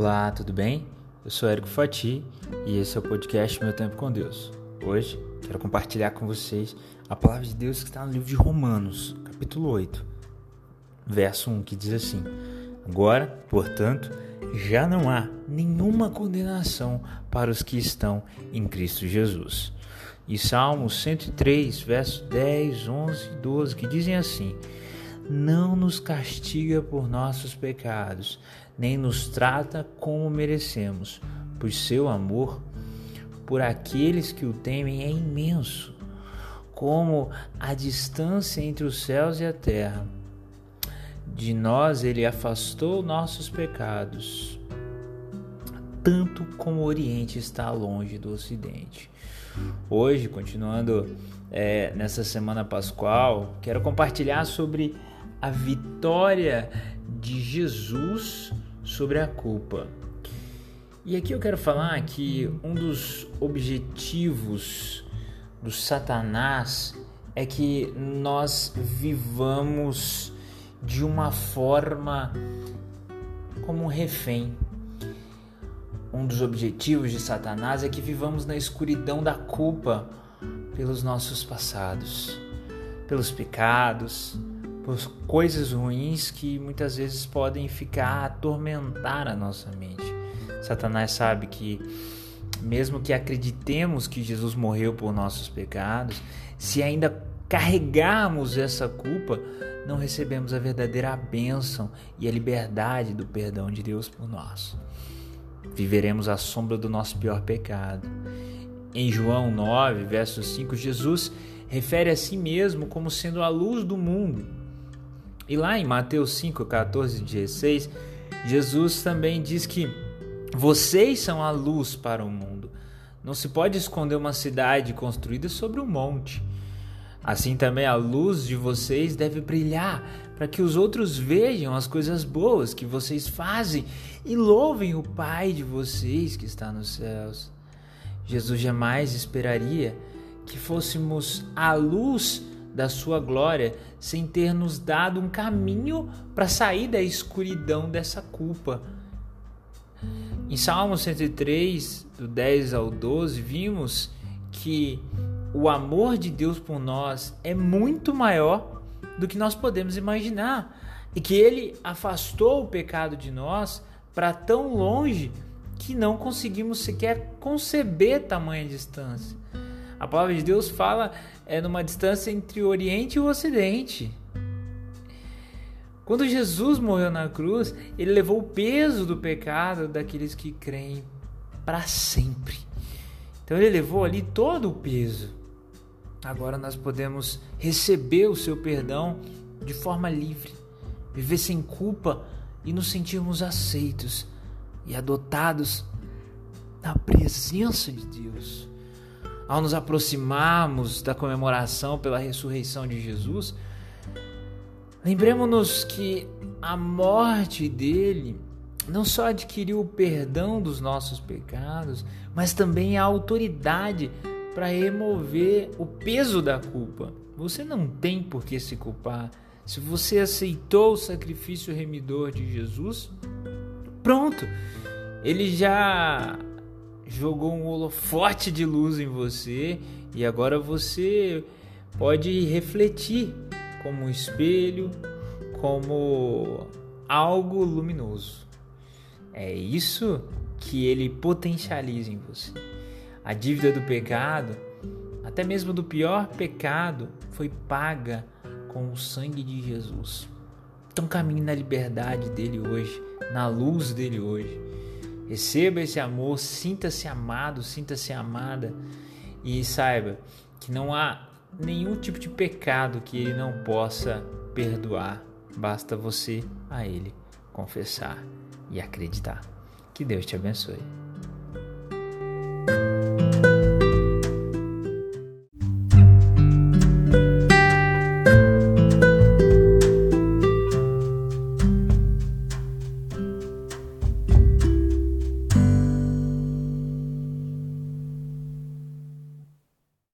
Olá, tudo bem? Eu sou Érico Fati e esse é o podcast Meu Tempo com Deus. Hoje quero compartilhar com vocês a palavra de Deus que está no livro de Romanos, capítulo 8, verso 1, que diz assim: Agora, portanto, já não há nenhuma condenação para os que estão em Cristo Jesus. E Salmos 103, versos 10, 11 e 12, que dizem assim: Não nos castiga por nossos pecados, nem nos trata como merecemos, pois seu amor por aqueles que o temem é imenso, como a distância entre os céus e a terra. De nós ele afastou nossos pecados, tanto como o Oriente está longe do Ocidente. Hoje, continuando é, nessa semana pascual, quero compartilhar sobre a vitória de Jesus sobre a culpa. E aqui eu quero falar que um dos objetivos do Satanás é que nós vivamos de uma forma como um refém. Um dos objetivos de Satanás é que vivamos na escuridão da culpa pelos nossos passados, pelos pecados, por coisas ruins que muitas vezes podem ficar atormentar a nossa mente. Satanás sabe que mesmo que acreditemos que Jesus morreu por nossos pecados, se ainda carregarmos essa culpa, não recebemos a verdadeira bênção e a liberdade do perdão de Deus por nós. Viveremos à sombra do nosso pior pecado. Em João 9, verso 5, Jesus refere a si mesmo como sendo a luz do mundo. E lá em Mateus 5, 14 e 16, Jesus também diz que vocês são a luz para o mundo. Não se pode esconder uma cidade construída sobre um monte. Assim também a luz de vocês deve brilhar, para que os outros vejam as coisas boas que vocês fazem e louvem o Pai de vocês que está nos céus. Jesus jamais esperaria que fôssemos a luz da sua glória sem ter nos dado um caminho para sair da escuridão dessa culpa. Em Salmo 103, do 10 ao 12, vimos que o amor de Deus por nós é muito maior do que nós podemos imaginar e que ele afastou o pecado de nós para tão longe que não conseguimos sequer conceber tamanha distância. A palavra de Deus fala é numa distância entre o Oriente e o Ocidente. Quando Jesus morreu na cruz, ele levou o peso do pecado daqueles que creem para sempre. Então ele levou ali todo o peso. Agora nós podemos receber o seu perdão de forma livre, viver sem culpa e nos sentirmos aceitos e adotados na presença de Deus. Ao nos aproximarmos da comemoração pela ressurreição de Jesus, lembremos-nos que a morte dele não só adquiriu o perdão dos nossos pecados, mas também a autoridade para remover o peso da culpa. Você não tem por que se culpar. Se você aceitou o sacrifício remidor de Jesus, pronto. Ele já jogou um holofote de luz em você e agora você pode refletir como um espelho, como algo luminoso. É isso que ele potencializa em você. A dívida do pecado, até mesmo do pior pecado, foi paga com o sangue de Jesus. Então caminhe na liberdade dele hoje, na luz dele hoje. Receba esse amor, sinta-se amado, sinta-se amada e saiba que não há nenhum tipo de pecado que ele não possa perdoar. Basta você a ele confessar e acreditar. Que Deus te abençoe.